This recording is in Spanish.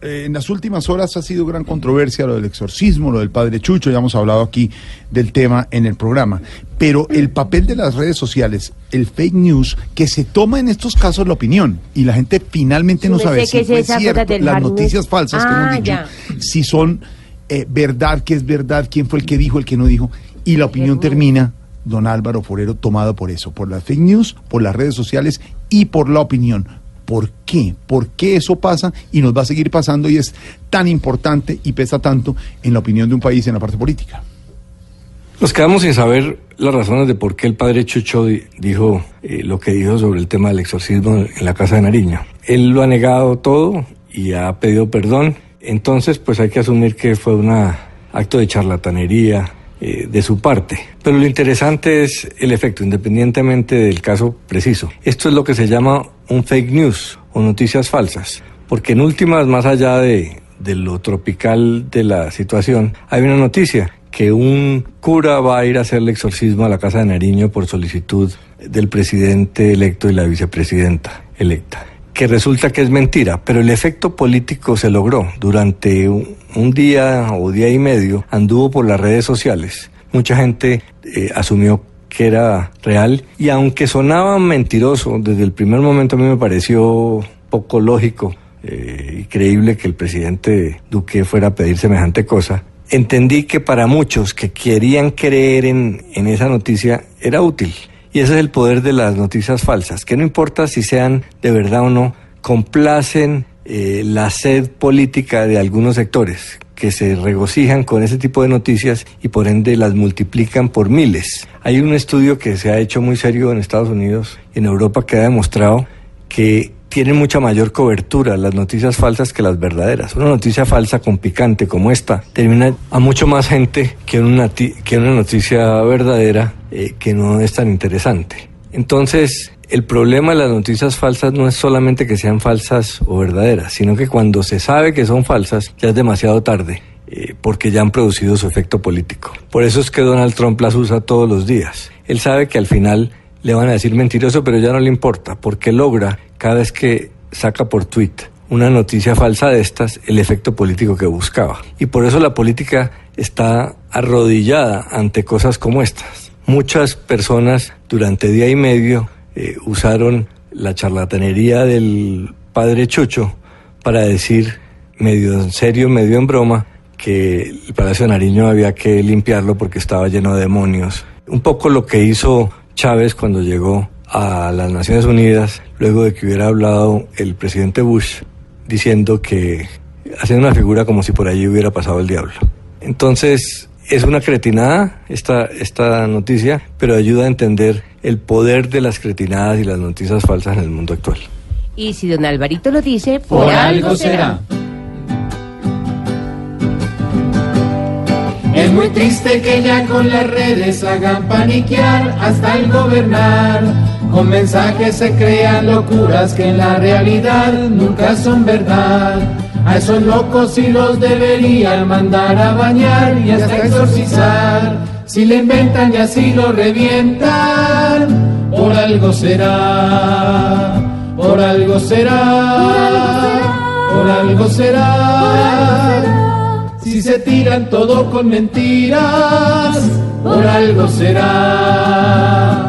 eh, en las últimas horas ha sido gran controversia lo del exorcismo, lo del padre Chucho, ya hemos hablado aquí del tema en el programa, pero el papel de las redes sociales, el fake news, que se toma en estos casos la opinión y la gente finalmente no sabe si es cierto, las noticias falsas que hemos ah, dicho, si son eh, verdad, qué es verdad, quién fue el que dijo, el que no dijo, y la opinión termina don Álvaro Forero tomado por eso, por las fake news, por las redes sociales y por la opinión. ¿Por qué? ¿Por qué eso pasa y nos va a seguir pasando y es tan importante y pesa tanto en la opinión de un país en la parte política? Nos quedamos sin saber las razones de por qué el padre Chucho dijo eh, lo que dijo sobre el tema del exorcismo en la casa de Nariño. Él lo ha negado todo y ha pedido perdón. Entonces, pues hay que asumir que fue un acto de charlatanería, eh, de su parte. Pero lo interesante es el efecto, independientemente del caso preciso. Esto es lo que se llama un fake news o noticias falsas, porque en últimas, más allá de, de lo tropical de la situación, hay una noticia que un cura va a ir a hacer el exorcismo a la Casa de Nariño por solicitud del presidente electo y la vicepresidenta electa que resulta que es mentira, pero el efecto político se logró. Durante un, día o día y medio anduvo por las redes sociales. Mucha gente eh, asumió que era real y aunque sonaba mentiroso, desde el primer momento a mí me pareció poco lógico eh, y creíble que el presidente Duque fuera a pedir semejante cosa, entendí que para muchos que querían creer en, en esa noticia era útil. Y ese es el poder de las noticias falsas, que no importa si sean de verdad o no, complacen eh, la sed política de algunos sectores que se regocijan con ese tipo de noticias y por ende las multiplican por miles. Hay un estudio que se ha hecho muy serio en Estados Unidos y en Europa que ha demostrado que tienen mucha mayor cobertura las noticias falsas que las verdaderas. Una noticia falsa con picante como esta termina a mucho más gente que una, que una noticia verdadera eh, que no es tan interesante. Entonces, el problema de las noticias falsas no es solamente que sean falsas o verdaderas, sino que cuando se sabe que son falsas ya es demasiado tarde. Eh, porque ya han producido su efecto político. Por eso es que Donald Trump las usa todos los días. Él sabe que al final le van a decir mentiroso, pero ya no le importa, porque logra cada vez que saca por tweet una noticia falsa de estas, el efecto político que buscaba. Y por eso la política está arrodillada ante cosas como estas. Muchas personas durante día y medio eh, usaron la charlatanería del padre Chucho para decir, medio en serio, medio en broma, que el Palacio Nariño había que limpiarlo porque estaba lleno de demonios. Un poco lo que hizo Chávez cuando llegó a las Naciones Unidas, luego de que hubiera hablado el presidente Bush, diciendo que haciendo una figura como si por allí hubiera pasado el diablo. Entonces, es una cretinada esta, esta noticia, pero ayuda a entender el poder de las cretinadas y las noticias falsas en el mundo actual. Y si don Alvarito lo dice, por, algo será. Muy triste que ya con las redes hagan paniquear hasta el gobernar. Con mensajes se crean locuras que en la realidad nunca son verdad. A esos locos sí los deberían mandar a bañar y hasta exorcizar. Si le inventan y así lo revientan, por algo será, por algo será, por algo será. Si se tiran todo con mentiras, por algo será.